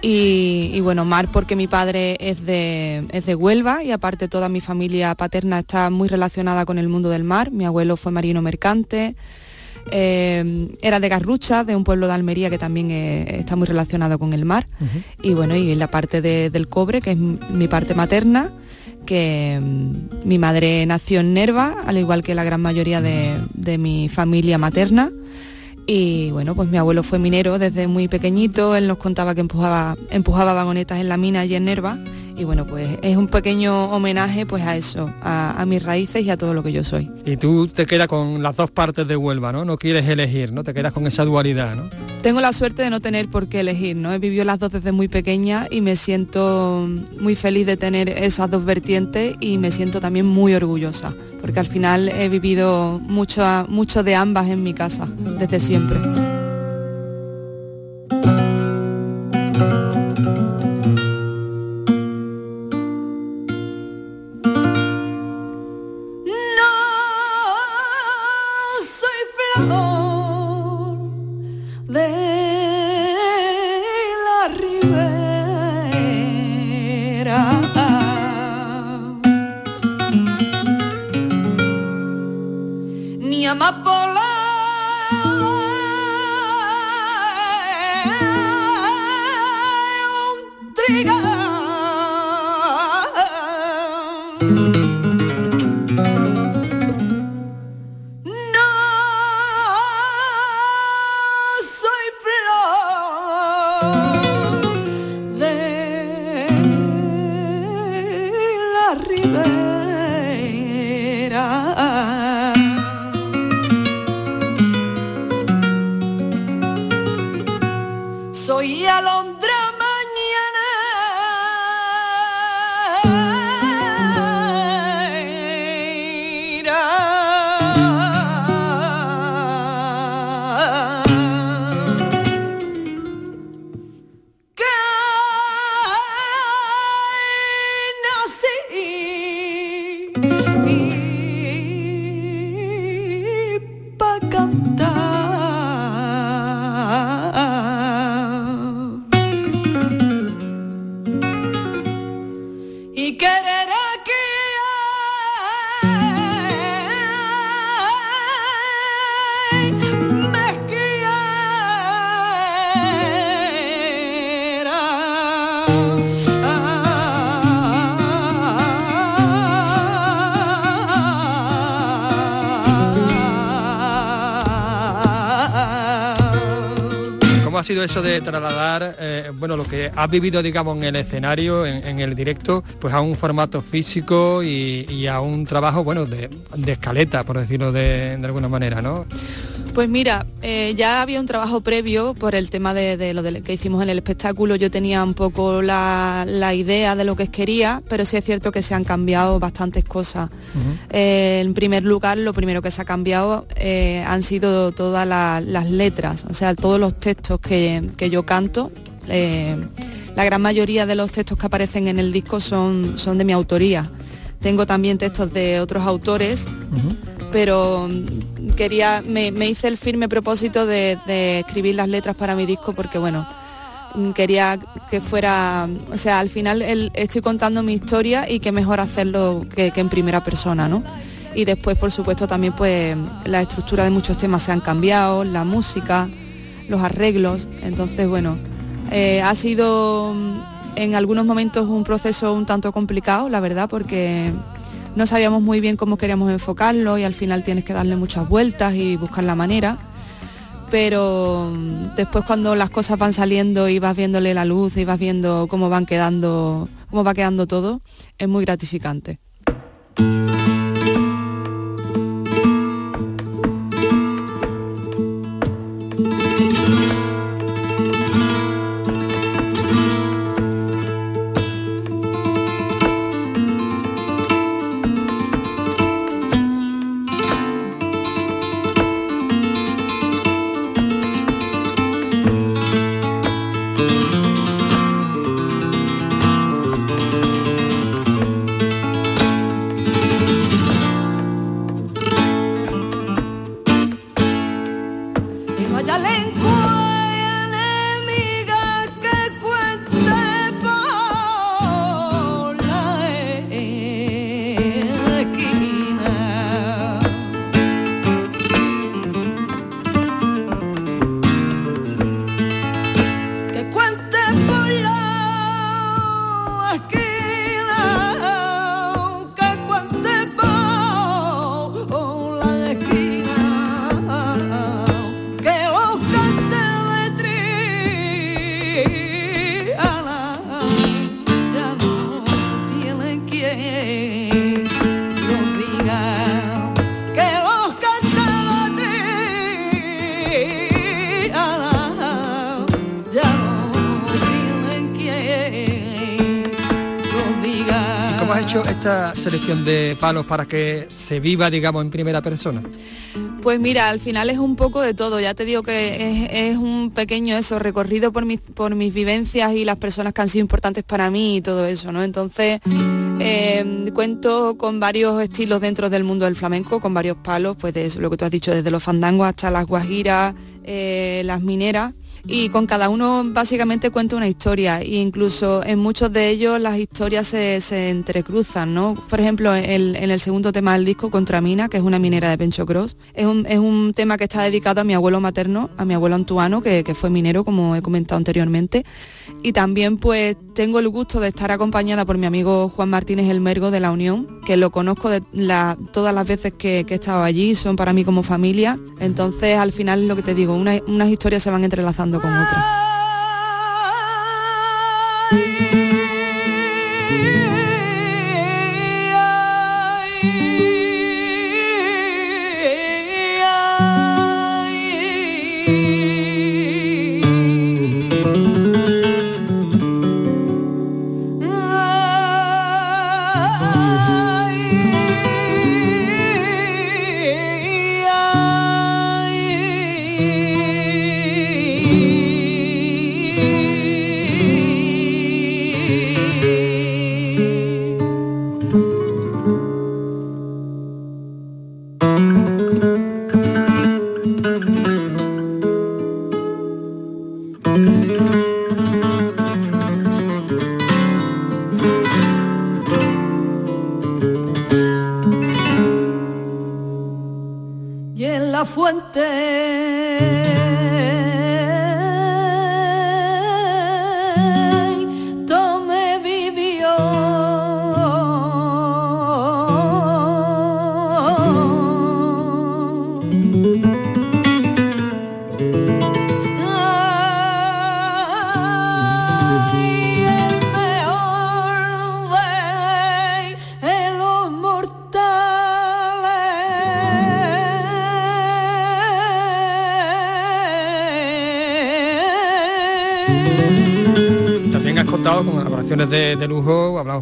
Y, bueno, mar porque mi padre es de, es de Huelva y aparte toda mi familia paterna está muy relacionada con el mundo del mar. Mi abuelo fue marino mercante, eh, era de Garrucha, de un pueblo de Almería que también eh, está muy relacionado con el mar. Y bueno, y la parte del cobre, que es mi parte materna, que mm, mi madre nació en Nerva, al igual que la gran mayoría de, de mi familia materna. Y bueno, pues mi abuelo fue minero desde muy pequeñito, él nos contaba que empujaba, empujaba vagonetas en la mina allí en Nerva. Y bueno, pues es un pequeño homenaje pues a eso, a, mis raíces y a todo lo que yo soy. Y tú te quedas con las dos partes de Huelva, ¿no? No quieres elegir, ¿no? Te quedas con esa dualidad, ¿no? Tengo la suerte de no tener por qué elegir, ¿no? He vivido las dos desde muy pequeña y me siento muy feliz de tener esas dos vertientes y me siento también muy orgullosa porque al final he vivido mucho, mucho de ambas en mi casa, desde siempre. Sido eso de trasladar, eh, bueno, lo que has vivido, digamos, en el escenario, en, el directo, pues a un formato físico y, y a un trabajo, bueno, de, de escaleta, por decirlo de, de alguna manera, ¿no? Pues mira, eh, ya había un trabajo previo por el tema de, de lo de- que hicimos en el espectáculo. Yo tenía un poco la, la idea de lo que quería, pero sí es cierto que se han cambiado bastantes cosas. Eh, en primer lugar, lo primero que se ha cambiado eh, han sido todas la- las letras, o sea, todos los textos que, que yo canto. la gran mayoría de los textos que aparecen en el disco son, son de mi autoría. Tengo también textos de otros autores, pero quería, me, me hice el firme propósito de, de escribir las letras para mi disco porque bueno, mm, quería que fuera, o sea, al final el- estoy contando mi historia y que mejor hacerlo que, que en primera persona, ¿no? Y después, por supuesto, también pues la estructura de muchos temas se han cambiado, la música, los arreglos, entonces bueno, eh, ha sido mm, en algunos momentos un proceso un tanto complicado, la verdad, porque no sabíamos muy bien cómo queríamos enfocarlo y al final tienes que darle muchas vueltas y buscar la manera. Pero mm, después cuando las cosas van saliendo y vas viéndole la luz y vas viendo cómo van quedando, cómo va quedando todo, es muy gratificante. Selección de palos para que se viva, digamos, en primera persona? Pues mira, al final es un poco de todo. Ya te digo que es, un pequeño eso, recorrido por mis, por mis vivencias y las personas que han sido importantes para mí y todo eso, ¿no? Entonces, eh, cuento con varios estilos dentro del mundo del flamenco, con varios palos, pues de eso, lo que tú has dicho, desde los fandangos hasta las guajiras, eh, las mineras. Y con cada uno básicamente cuento una historia e incluso en muchos de ellos las historias se, se entrecruzan, ¿no? Por ejemplo, en, en el segundo tema del disco, Contramina, que es una minera de Pencho Cross, es un, es un tema que está dedicado a mi abuelo materno, a mi abuelo Antuano, que, que fue minero, como he comentado anteriormente. Y también pues tengo el gusto de estar acompañada por mi amigo Juan Martínez El Mergo de La Unión, que lo conozco de todas las veces que, que he estado allí, son para mí como familia. Entonces al final es lo que te digo, una- unas historias se van entrelazando con otras.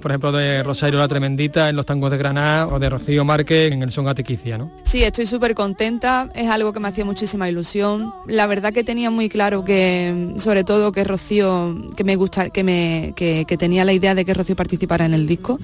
Por ejemplo de Rosario la Tremendita en los tangos de Granada o de Rocío Márquez en el son Atiquicia, ¿no? Sí, estoy súper contenta, es algo que me hacía muchísima ilusión. La verdad que tenía muy claro que, sobre todo que Rocío, que me gusta, que me, que tenía la idea de que Rocío participara en el disco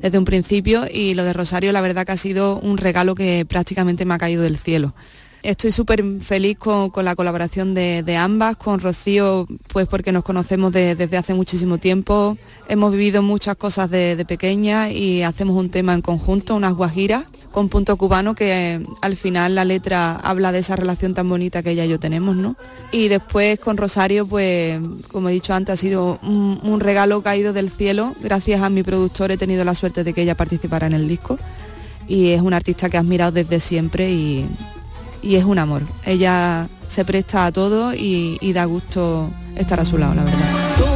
desde un principio y lo de Rosario la verdad que ha sido un regalo que prácticamente me ha caído del cielo. Estoy súper feliz con, con la colaboración de, de ambas, con Rocío, pues porque nos conocemos de- desde hace muchísimo tiempo, hemos vivido muchas cosas de, de pequeña y hacemos un tema en conjunto, unas guajiras con punto cubano que eh, al final la letra habla de esa relación tan bonita que ella y yo tenemos, ¿no? Y después con Rosario, pues como he dicho antes, ha sido un, un regalo caído del cielo. Gracias a mi productor he tenido la suerte de que ella participara en el disco y es una artista que he admirado desde siempre y, y es un amor. Ella se presta a todo y, da gusto estar a su lado, la verdad.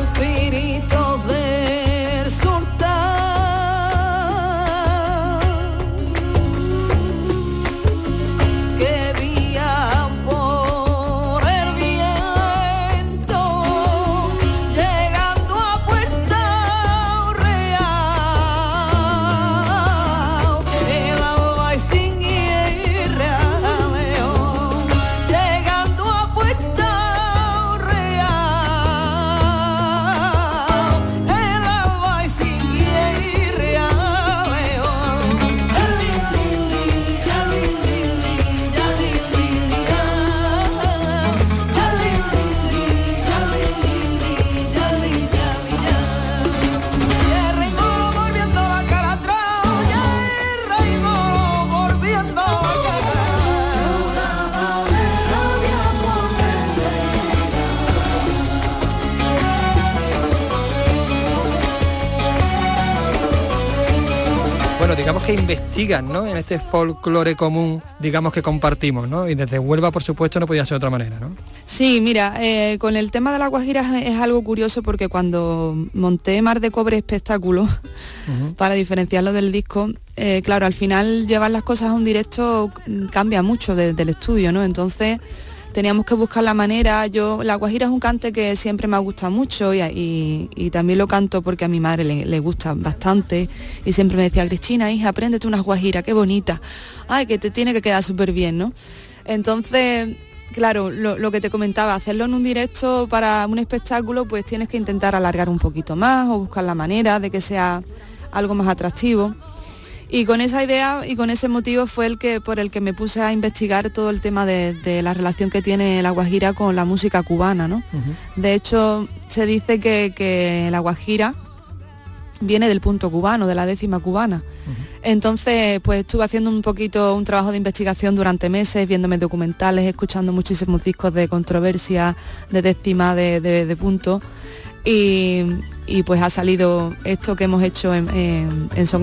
Que investigan, ¿no? En este folclore común, digamos que compartimos, ¿no? Y desde Huelva, por supuesto, no podía ser de otra manera, ¿no? Sí, mira, eh, con el tema de las guajiras es algo curioso porque cuando monté Mar de Cobre espectáculo, <laughs> para diferenciarlo del disco, eh, claro, al final llevar las cosas a un directo cambia mucho de- del estudio, ¿no? Entonces teníamos que buscar la manera. Yo, la guajira es un cante que siempre me ha gustado mucho y, y- también lo canto porque a mi madre le, le gusta bastante y siempre me decía, Cristina, hija, apréndete unas guajiras, qué bonita. Ay, que te tiene que quedar súper bien, ¿no? Entonces, claro, lo, lo que te comentaba, hacerlo en un directo para un espectáculo, pues tienes que intentar alargar un poquito más o buscar la manera de que sea algo más atractivo. Y con esa idea y con ese motivo fue el que por el que me puse a investigar todo el tema de, de la relación que tiene la guajira con la música cubana, ¿no? De hecho, se dice que, que la guajira viene del punto cubano, de la décima cubana. Entonces, pues estuve haciendo un poquito un trabajo de investigación durante meses, viéndome documentales, escuchando muchísimos discos de controversia, de décima, de, de- de punto. Y, y, pues ha salido esto que hemos hecho en, en, en Son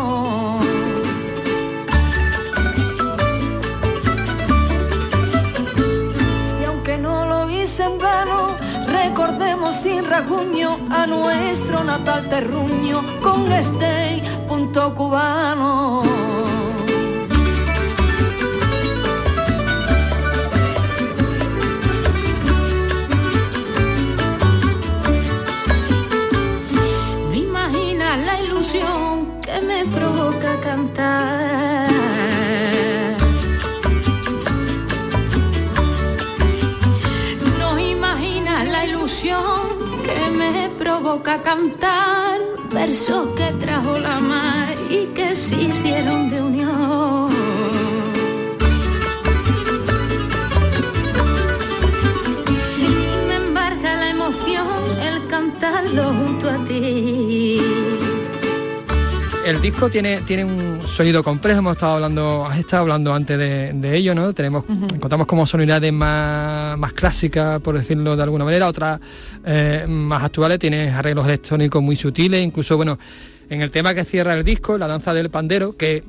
hice en vano, recordemos sin raguño a nuestro natal terruño con este punto cubano. Boca a cantar versos que trajo la mar y que sirvieron de unión. El disco tiene, tiene un sonido complejo, hemos estado hablando, has estado hablando antes de, de ello, ¿no? Tenemos, encontramos como sonoridades más, más clásicas, por decirlo de alguna manera, otras eh, más actuales, tiene arreglos electrónicos muy sutiles, incluso bueno, en el tema que cierra el disco, la danza del pandero, que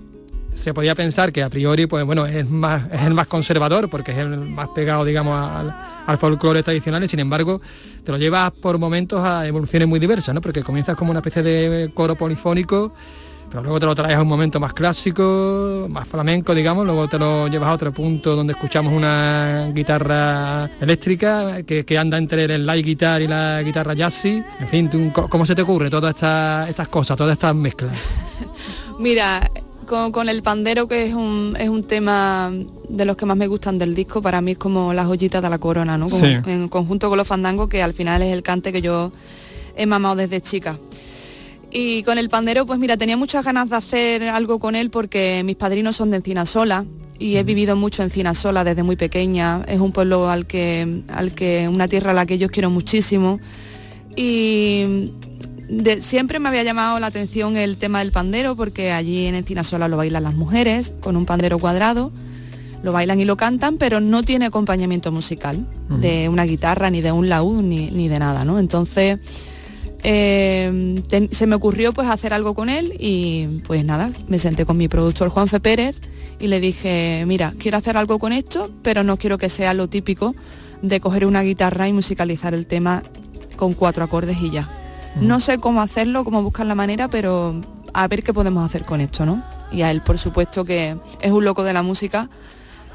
se podía pensar que a priori pues bueno es más es el más conservador porque es el más pegado digamos al, al folclore tradicional y sin embargo te lo llevas por momentos a evoluciones muy diversas ¿no? porque comienzas como una especie de coro polifónico pero luego te lo traes a un momento más clásico, más flamenco, digamos, luego te lo llevas a otro punto donde escuchamos una guitarra eléctrica que, que anda entre el light guitar y la guitarra jazzy. En fin, tú, ¿cómo se te ocurre todas estas, estas cosas, todas estas mezclas? <laughs> Mira, con, con el pandero, que es un, es un tema de los que más me gustan del disco, para mí es como la joyita de la corona, ¿no? Como Sí. En conjunto con los fandangos, que al final es el cante que yo he mamado desde chica. Y con el pandero, pues mira, tenía muchas ganas de hacer algo con él porque mis padrinos son de Encinasola y he vivido mucho en Encinasola desde muy pequeña. Es un pueblo al que, al que, una tierra a la que yo quiero muchísimo. Y de- siempre me había llamado la atención el tema del pandero porque allí en Encinasola lo bailan las mujeres con un pandero cuadrado, lo bailan y lo cantan, pero no tiene acompañamiento musical de una guitarra, ni de un laúd, ni, ni de nada, ¿no? Entonces eh, ten- se me ocurrió pues hacer algo con él y pues nada, me senté con mi productor Juanfe Pérez y le dije, mira, quiero hacer algo con esto, pero no quiero que sea lo típico de coger una guitarra y musicalizar el tema con cuatro acordes y ya. No sé cómo hacerlo, cómo buscar la manera, pero a ver qué podemos hacer con esto, ¿no? Y a él, por supuesto, que es un loco de la música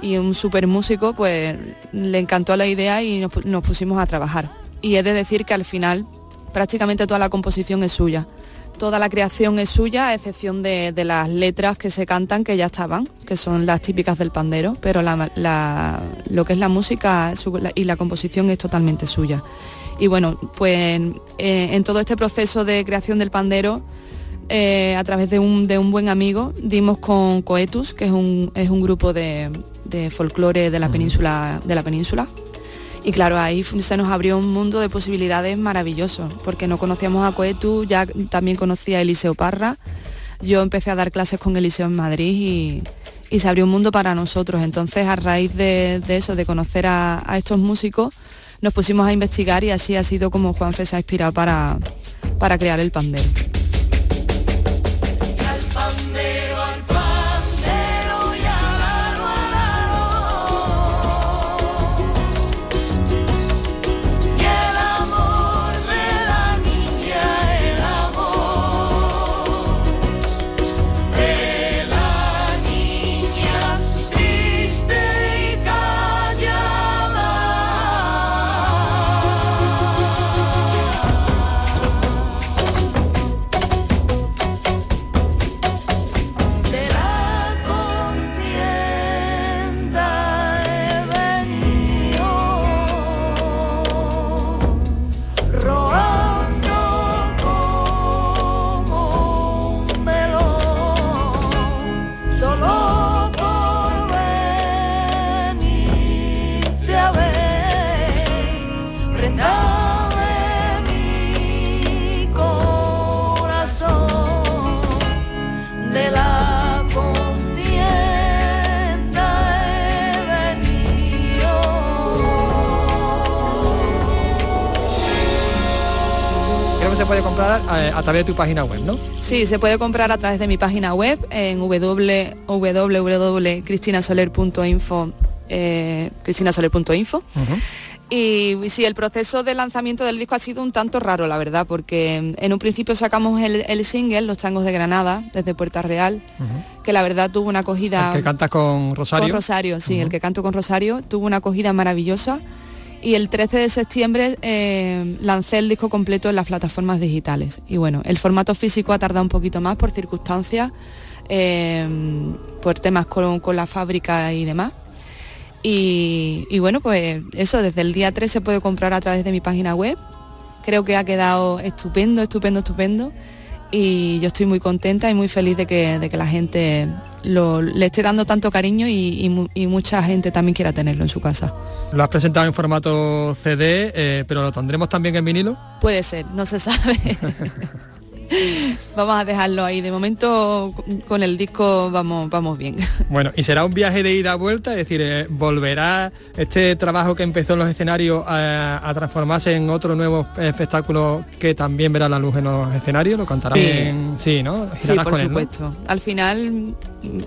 y un súper músico, pues le encantó la idea y nos, nos pusimos a trabajar. Y he de decir que al final prácticamente toda la composición es suya. Toda la creación es suya, a excepción de, de las letras que se cantan que ya estaban, que son las típicas del pandero, pero la- la- lo que es la música su- la- y la composición es totalmente suya. Y bueno, pues eh, en todo este proceso de creación del pandero, eh, a través de un, de un buen amigo, dimos con Coetus, que es un, es un grupo de, de folclore de la península, de la península. Y claro, ahí se nos abrió un mundo de posibilidades maravillosos, porque no conocíamos a Coetus, ya también conocía a Eliseo Parra. Yo empecé a dar clases con Eliseo en Madrid y, y se abrió un mundo para nosotros. Entonces, a raíz de, de eso, de conocer a, a estos músicos, nos pusimos a investigar y así ha sido como Juanfe se ha inspirado para, para crear el pandero. A través de tu página web, ¿no? Sí, se puede comprar a través de mi página web en www.cristinasoler.info eh, cristinasoler.info y sí, el proceso de lanzamiento del disco ha sido un tanto raro, la verdad, porque en un principio sacamos el, el single, Los Tangos de Granada, desde Puerta Real, que la verdad tuvo una acogida... Que cantas con Rosario. Con Rosario, sí, el que canto con Rosario, tuvo una acogida maravillosa y el 13 de septiembre eh, lancé el disco completo en las plataformas digitales. Y bueno, el formato físico ha tardado un poquito más por circunstancias, eh, por temas con, la fábrica y demás. Y, y bueno, pues eso, desde el día 3 se puede comprar a través de mi página web, creo que ha quedado estupendo, estupendo, estupendo y yo estoy muy contenta y muy feliz de que, de que la gente le esté dando tanto cariño y, mucha gente también quiera tenerlo en su casa. Lo has presentado en formato CD, eh, pero ¿lo tendremos también en vinilo? Puede ser, no se sabe. <laughs> <laughs> vamos a dejarlo ahí. De momento con el disco vamos, vamos bien. <laughs> Bueno, y será un viaje de ida a vuelta, es decir, eh, volverá este trabajo que empezó en los escenarios a, transformarse en otro nuevo espectáculo que también verá la luz en los escenarios, lo cantará sí, ¿no? Sí, por supuesto. Al final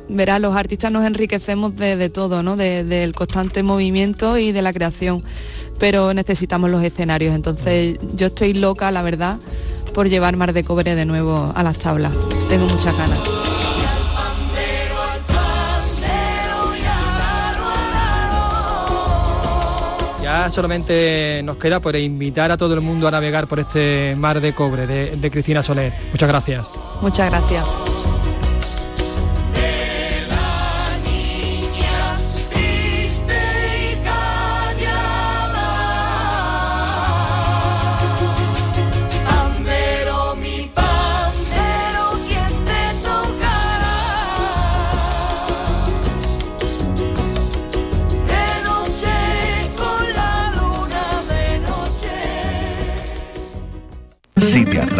verá, los artistas nos enriquecemos de, todo, ¿no? del constante movimiento y de la creación, pero necesitamos los escenarios. Entonces yo estoy loca, la verdad por llevar Mar de Cobre de nuevo a las tablas. Tengo muchas ganas. Ya solamente nos queda por invitar a todo el mundo a navegar por este Mar de Cobre de, de Cristina Soler. Muchas gracias. Muchas gracias.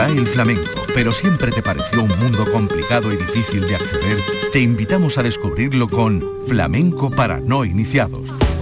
El flamenco, pero siempre te pareció un mundo complicado y difícil de acceder, te invitamos a descubrirlo con Flamenco para no iniciados